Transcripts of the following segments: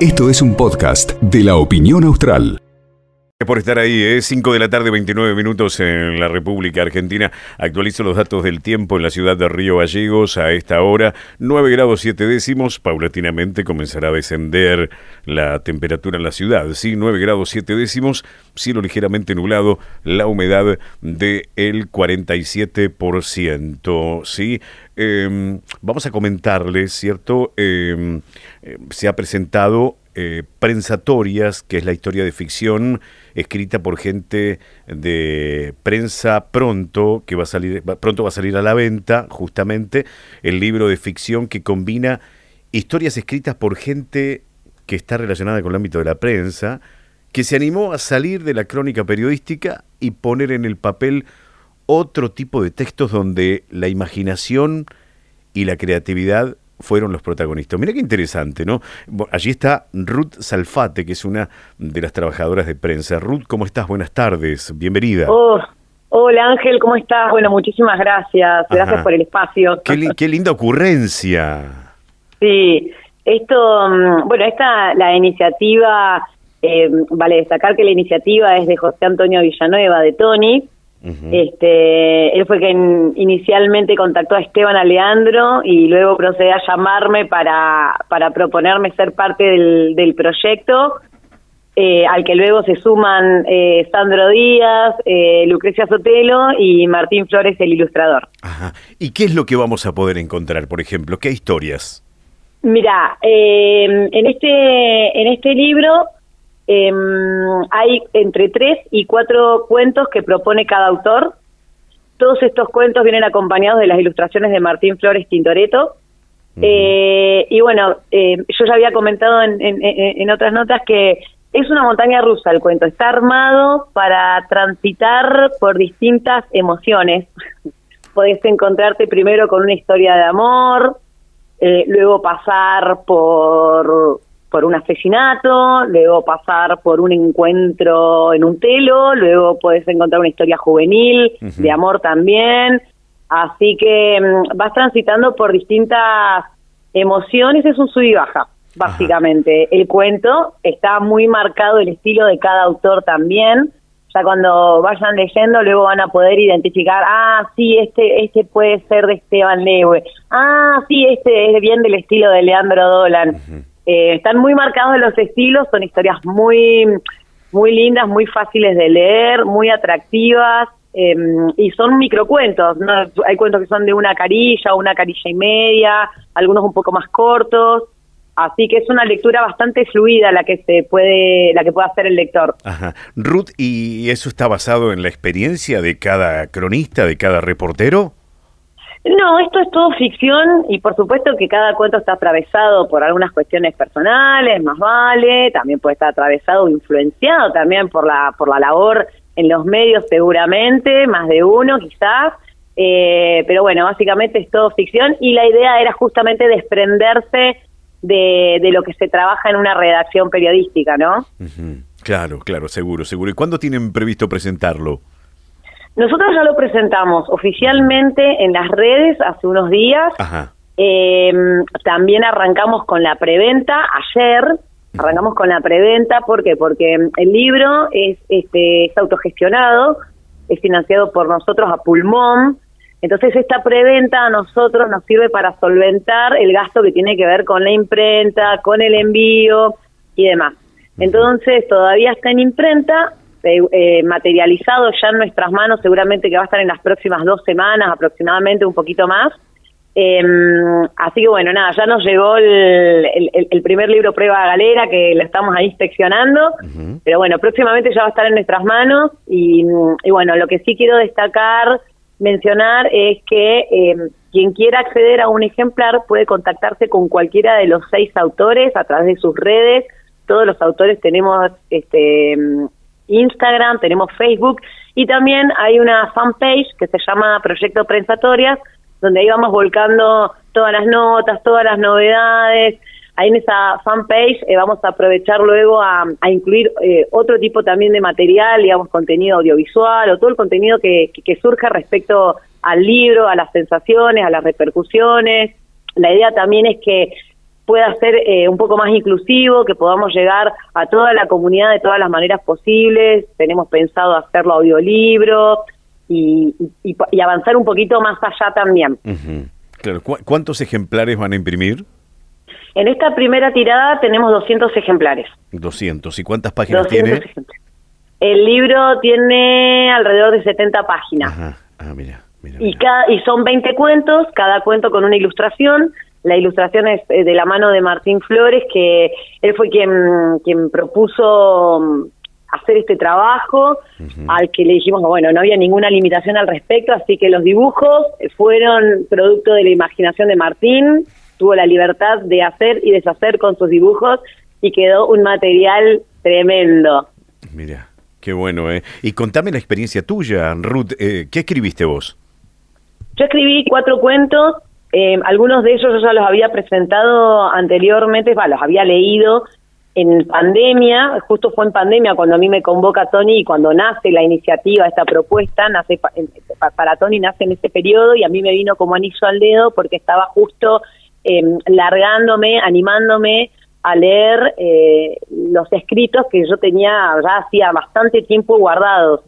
Esto es un podcast de la opinión austral. Por estar ahí, es 5 de la tarde, 29 minutos en la República Argentina. Actualizo los datos del tiempo en la ciudad de Río Gallegos a esta hora. 9 grados 7 décimos. Paulatinamente comenzará a descender la temperatura en la ciudad. Sí, 9 grados 7 décimos. Cielo ligeramente nublado. La humedad del el 47%. Sí. Em, vamos a comentarles, ¿cierto? Em, eh, se ha presentado eh, Prensatorias, que es la historia de ficción escrita por gente de prensa pronto, que va a salir, pronto va a salir a la venta, justamente, el libro de ficción que combina historias escritas por gente que está relacionada con el ámbito de la prensa, que se animó a salir de la crónica periodística y poner en el papel otro tipo de textos donde la imaginación y la creatividad fueron los protagonistas. Mira qué interesante, ¿no? Allí está Ruth Salfate, que es una de las trabajadoras de prensa. Ruth, ¿cómo estás? Buenas tardes, bienvenida. Oh, hola Ángel, ¿cómo estás? Bueno, muchísimas gracias, gracias por el espacio. Qué, linda ocurrencia. Sí, esto, mm, bueno, esta, la iniciativa, eh, vale destacar que la iniciativa es de José Antonio Villanueva, de Tony, este, él fue quien inicialmente contactó a Esteban Aleandro y luego procedió a llamarme para, para proponerme ser parte del, proyecto, eh, al que luego se suman eh, Sandro Díaz, eh, Lucrecia Sotelo y Martín Flores, el ilustrador. Ajá. ¿Y qué es lo que vamos a poder encontrar, por ejemplo? ¿Qué historias? Mira, en este en este libro eh, hay entre tres y cuatro cuentos que propone cada autor. Todos estos cuentos vienen acompañados de las ilustraciones de Martín Flores Tintoretto. eh, y bueno, eh, yo ya había comentado en, en, otras notas que es una montaña rusa el cuento. Está armado para transitar por distintas emociones. Podés encontrarte primero con una historia de amor, eh, luego pasar por por un asesinato, luego pasar por un encuentro en un telo, luego puedes encontrar una historia juvenil, de amor también. Así que mm, vas transitando por distintas emociones, es un sub y baja, básicamente. El cuento está muy marcado el estilo de cada autor también. Ya cuando vayan leyendo, luego van a poder identificar, ah, sí, este, este puede ser de Esteban Lewe, ah, sí, este es bien del estilo de Leandro Dolan. Eh, están muy marcados los estilos, son historias muy, muy lindas, muy fáciles de leer, muy atractivas. Em, y son microcuentos, ¿no? hay cuentos que son de una carilla una carilla y media, algunos un poco más cortos, así que es una lectura bastante fluida la que se puede, la que puede hacer el lector. Ajá. Ruth, ¿y eso está basado en la experiencia de cada cronista, de cada reportero? No, esto es todo ficción y por supuesto que cada cuento está atravesado por algunas cuestiones personales, más vale, también puede estar atravesado o influenciado también por la por la labor en los medios seguramente, más de uno quizás, eh, pero bueno, básicamente es todo ficción y la idea era justamente desprenderse de, de lo que se trabaja en una redacción periodística, ¿no? Claro, claro, seguro, seguro. ¿Y cuándo tienen previsto presentarlo? Nosotros ya lo presentamos oficialmente en las redes hace unos días. Em, también arrancamos con la preventa ayer. Arrancamos con la preventa, ¿por qué? Porque el libro es, este, es autogestionado, es financiado por nosotros a pulmón. Entonces esta preventa a nosotros nos sirve para solventar el gasto que tiene que ver con la imprenta, con el envío y demás. Entonces todavía está en imprenta, eh, materializado ya en nuestras manos, seguramente que va a estar en las próximas dos semanas aproximadamente, un poquito más. Em, así que bueno, nada, ya nos llegó el, el, primer libro Prueba Galera que lo estamos ahí inspeccionando, pero bueno, próximamente ya va a estar en nuestras manos y, y bueno, lo que sí quiero destacar, mencionar es que em, quien quiera acceder a un ejemplar puede contactarse con cualquiera de los seis autores a través de sus redes. Todos los autores tenemos este, Instagram, tenemos Facebook y también hay una fanpage que se llama Proyecto Prensatorias, donde ahí vamos volcando todas las notas, todas las novedades. Ahí en esa fanpage eh, vamos a aprovechar luego a, incluir eh, otro tipo también de material, digamos, contenido audiovisual o todo el contenido que, que, surja respecto al libro, a las sensaciones, a las repercusiones. La idea también es que pueda ser eh, un poco más inclusivo, que podamos llegar a toda la comunidad de todas las maneras posibles. Tenemos pensado hacerlo audiolibro y, y, y avanzar un poquito más allá también. Claro. ¿Cuántos ejemplares van a imprimir? En esta primera tirada tenemos 200 ejemplares. 200. ¿Y cuántas páginas tiene? El libro tiene alrededor de 70 páginas. Ajá. Ah, mira, mira, Y, cada, y son 20 cuentos, cada cuento con una ilustración. La ilustración es eh, de la mano de Martín Flores, que él fue quien, quien propuso mm, hacer este trabajo, al que le dijimos que bueno, no había ninguna limitación al respecto, así que los dibujos fueron producto de la imaginación de Martín, tuvo la libertad de hacer y deshacer con sus dibujos y quedó un material tremendo. Mira, qué bueno, ¿eh? Y contame la experiencia tuya, Ruth, eh, ¿qué escribiste vos? Yo escribí cuatro cuentos, eh, algunos de ellos yo ya los había presentado anteriormente, va, los había leído en pandemia, justo fue en pandemia cuando a mí me convoca Tony y cuando nace la iniciativa, esta propuesta, nace para Tony nace en ese periodo y a mí me vino como anillo al dedo porque estaba justo eh, largándome, animándome a leer eh, los escritos que yo tenía ya hacía bastante tiempo guardados.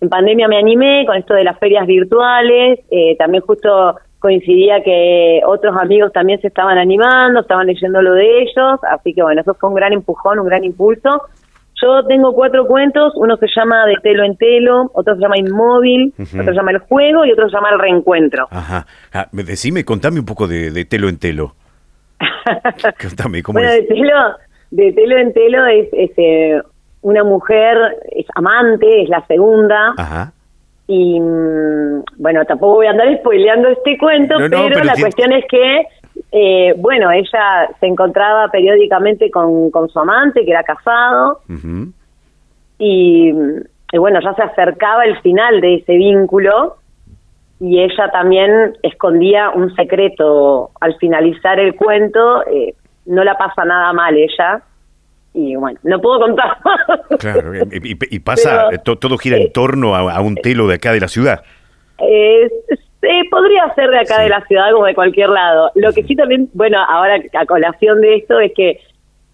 En pandemia me animé con esto de las ferias virtuales, eh, también justo coincidía que otros amigos también se estaban animando, estaban leyendo lo de ellos, así que bueno, eso fue un gran empujón, un gran impulso. Yo tengo cuatro cuentos, uno se llama De telo en telo, otro se llama Inmóvil, otro se llama El juego y otro se llama El reencuentro. Ajá. Ah, decime, contame un poco de, de telo en telo. contame, ¿cómo bueno, De telo, de telo en telo es, eh, una mujer, es amante, es la segunda. Ajá y bueno, tampoco voy a andar spoileando este cuento, pero, la cuestión es que, eh, bueno, ella se encontraba periódicamente con, con su amante, que era casado, y, bueno, ya se acercaba el final de ese vínculo, y ella también escondía un secreto. Al finalizar el cuento, eh, no la pasa nada mal ella, y bueno, no puedo contar. Claro, y, pasa, todo gira en torno a, un telo de acá de la ciudad. Eh, podría ser de acá de la ciudad como de cualquier lado. Lo que sí también, bueno, ahora a colación de esto es que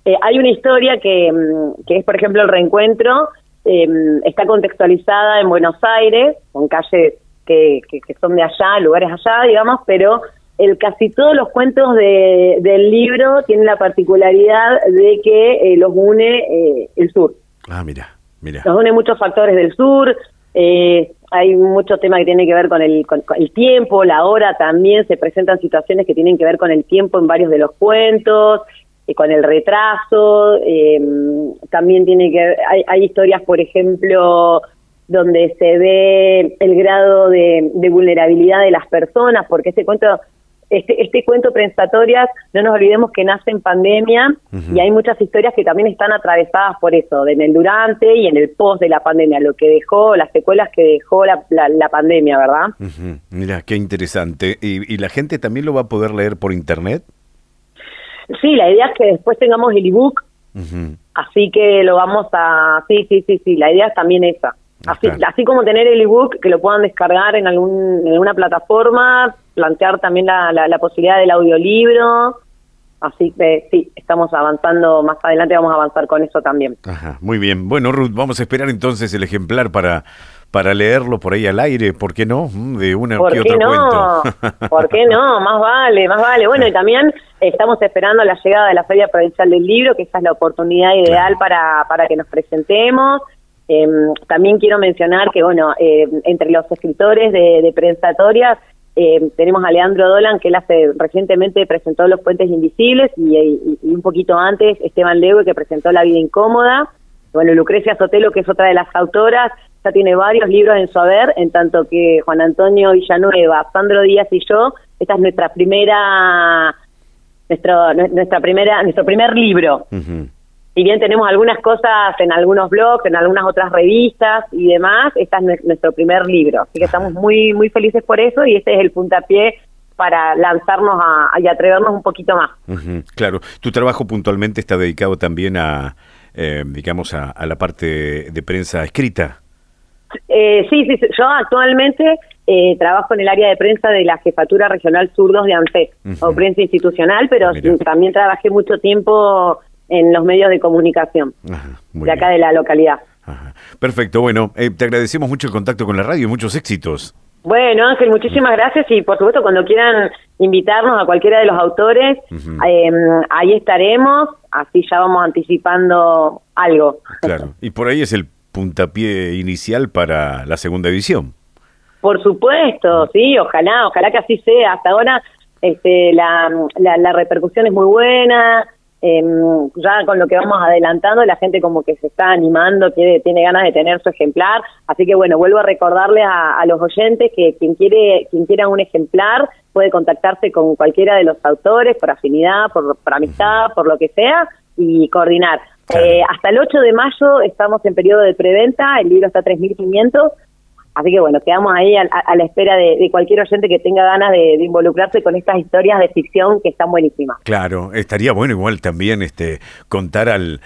eh, hay una historia que, mm, que es, por ejemplo, el reencuentro, em, está contextualizada en Buenos Aires, con calles que, que son de allá, lugares allá, digamos, pero el casi todos los cuentos de, del libro tienen la particularidad de que eh, los une eh, el sur. Ah, mira, mira. Los une muchos factores del sur. Eh, hay mucho tema que tiene que ver con el, con, el tiempo, la hora también. Se presentan situaciones que tienen que ver con el tiempo en varios de los cuentos, con el retraso. también tiene que hay, hay historias, por ejemplo, donde se ve el grado de, de, vulnerabilidad de las personas, porque ese cuento este, este cuento Prensatorias, no nos olvidemos que nace en pandemia y hay muchas historias que también están atravesadas por eso, en el durante y en el post de la pandemia, lo que dejó, las secuelas que dejó la, la, pandemia, ¿verdad? Mira, qué interesante. ¿Y, la gente también lo va a poder leer por internet? Sí, la idea es que después tengamos el ebook, así que lo vamos a... Sí, sí, sí, sí, la idea es también esa. Así, así como tener el ebook que lo puedan descargar en, algún, en alguna plataforma, plantear también la, la, posibilidad del audiolibro. Así que sí, estamos avanzando, más adelante vamos a avanzar con eso también. Ajá, muy bien. Bueno, Ruth, vamos a esperar entonces el ejemplar para, para leerlo por ahí al aire, ¿por qué no? Mm, de una ¿Por que qué no? ¿Por qué no? Más vale, más vale. Bueno, y también estamos esperando la llegada de la Feria Provincial del Libro, que esa es la oportunidad ideal para, para que nos presentemos. Em, también quiero mencionar que, bueno, eh, entre los escritores de, de Prensatorias eh, tenemos a Leandro Dolan, que él hace, recientemente presentó Los Puentes Invisibles, y, un poquito antes Esteban Lewe, que presentó La Vida Incómoda. Bueno, Lucrecia Sotelo, que es otra de las autoras, ya tiene varios libros en su haber, en tanto que Juan Antonio Villanueva, Sandro Díaz y yo, esta es nuestra primera, nuestro, nuestra primera, nuestro primer libro si bien tenemos algunas cosas en algunos blogs, en algunas otras revistas y demás, este es nuestro primer libro. Así que estamos muy, muy felices por eso y este es el puntapié para lanzarnos a, y atrevernos un poquito más. claro, tu trabajo puntualmente está dedicado también a, eh, digamos, a, la parte de prensa escrita. Eh, sí, sí, yo actualmente eh, trabajo en el área de prensa de la Jefatura Regional Sur 2 de ANSES, o prensa institucional, pero también trabajé mucho tiempo en los medios de comunicación de acá de la localidad. Perfecto, bueno, eh, te agradecemos mucho el contacto con la radio y muchos éxitos. Bueno, Ángel, muchísimas gracias y por supuesto cuando quieran invitarnos a cualquiera de los autores, em, ahí estaremos, así ya vamos anticipando algo. Claro, y por ahí es el puntapié inicial para la segunda edición. Por supuesto, sí, ojalá, ojalá que así sea. Hasta ahora este, la, la repercusión es muy buena, eh, ya con lo que vamos adelantando, la gente como que se está animando, quiere, tiene ganas de tener su ejemplar, así que bueno, vuelvo a recordarle a, los oyentes que quien quiere, quien quiera un ejemplar puede contactarse con cualquiera de los autores por afinidad, por, amistad, por lo que sea y coordinar. Eh, hasta el 8 de mayo estamos en periodo de preventa, el libro está a 3.500, Así que bueno, quedamos ahí a, la espera de, cualquier oyente que tenga ganas de, involucrarse con estas historias de ficción que están buenísimas. Claro, estaría bueno igual también este contar al,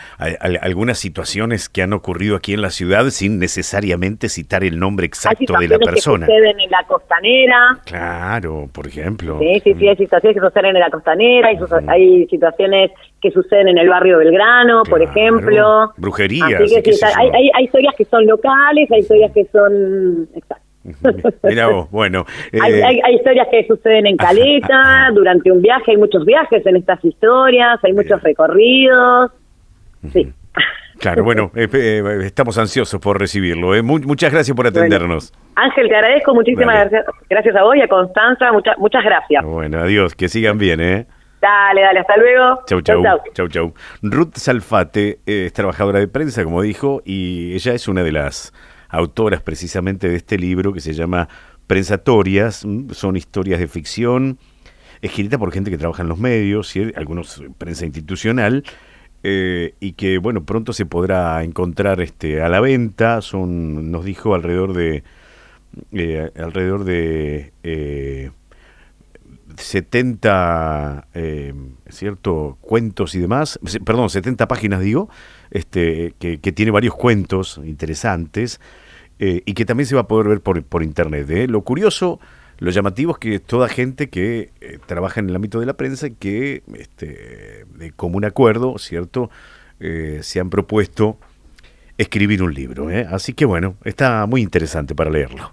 algunas situaciones que han ocurrido aquí en la ciudad sin necesariamente citar el nombre exacto de la persona. Que suceden en la costanera. Claro, por ejemplo. Sí, sí, sí, hay situaciones que suceden en la costanera, hay, hay situaciones que suceden en el barrio Belgrano, por ejemplo. Brujerías. hay, hay, historias que son locales, hay historias que son... Mira vos, bueno. hay, eh, hay, historias que suceden en Caleta, durante un viaje, hay muchos viajes en estas historias, hay muchos recorridos. Sí. Claro, bueno, eh, eh, estamos ansiosos por recibirlo. muchas gracias por atendernos. Ángel, te agradezco muchísimas gracias, gracias a vos y a Constanza. Muchas muchas gracias. Bueno, adiós, que sigan bien, ¿eh? Dale, dale, hasta luego. Chau, chau. Chau, chau. Ruth Salfate es trabajadora de prensa, como dijo, y ella es una de las autoras precisamente de este libro que se llama Prensatorias. Son historias de ficción escrita por gente que trabaja en los medios, algunos prensa institucional. Eh, y que bueno pronto se podrá encontrar este a la venta son nos dijo alrededor de eh, alrededor de eh, 70 eh, cierto cuentos y demás, perdón, 70 páginas digo, este, que, tiene varios cuentos interesantes eh, y que también se va a poder ver por, por internet. ¿eh? Lo curioso, lo llamativo es que toda gente que trabaja en el ámbito de la prensa que este, de común acuerdo, ¿cierto? se han propuesto escribir un libro. Así que bueno, está muy interesante para leerlo.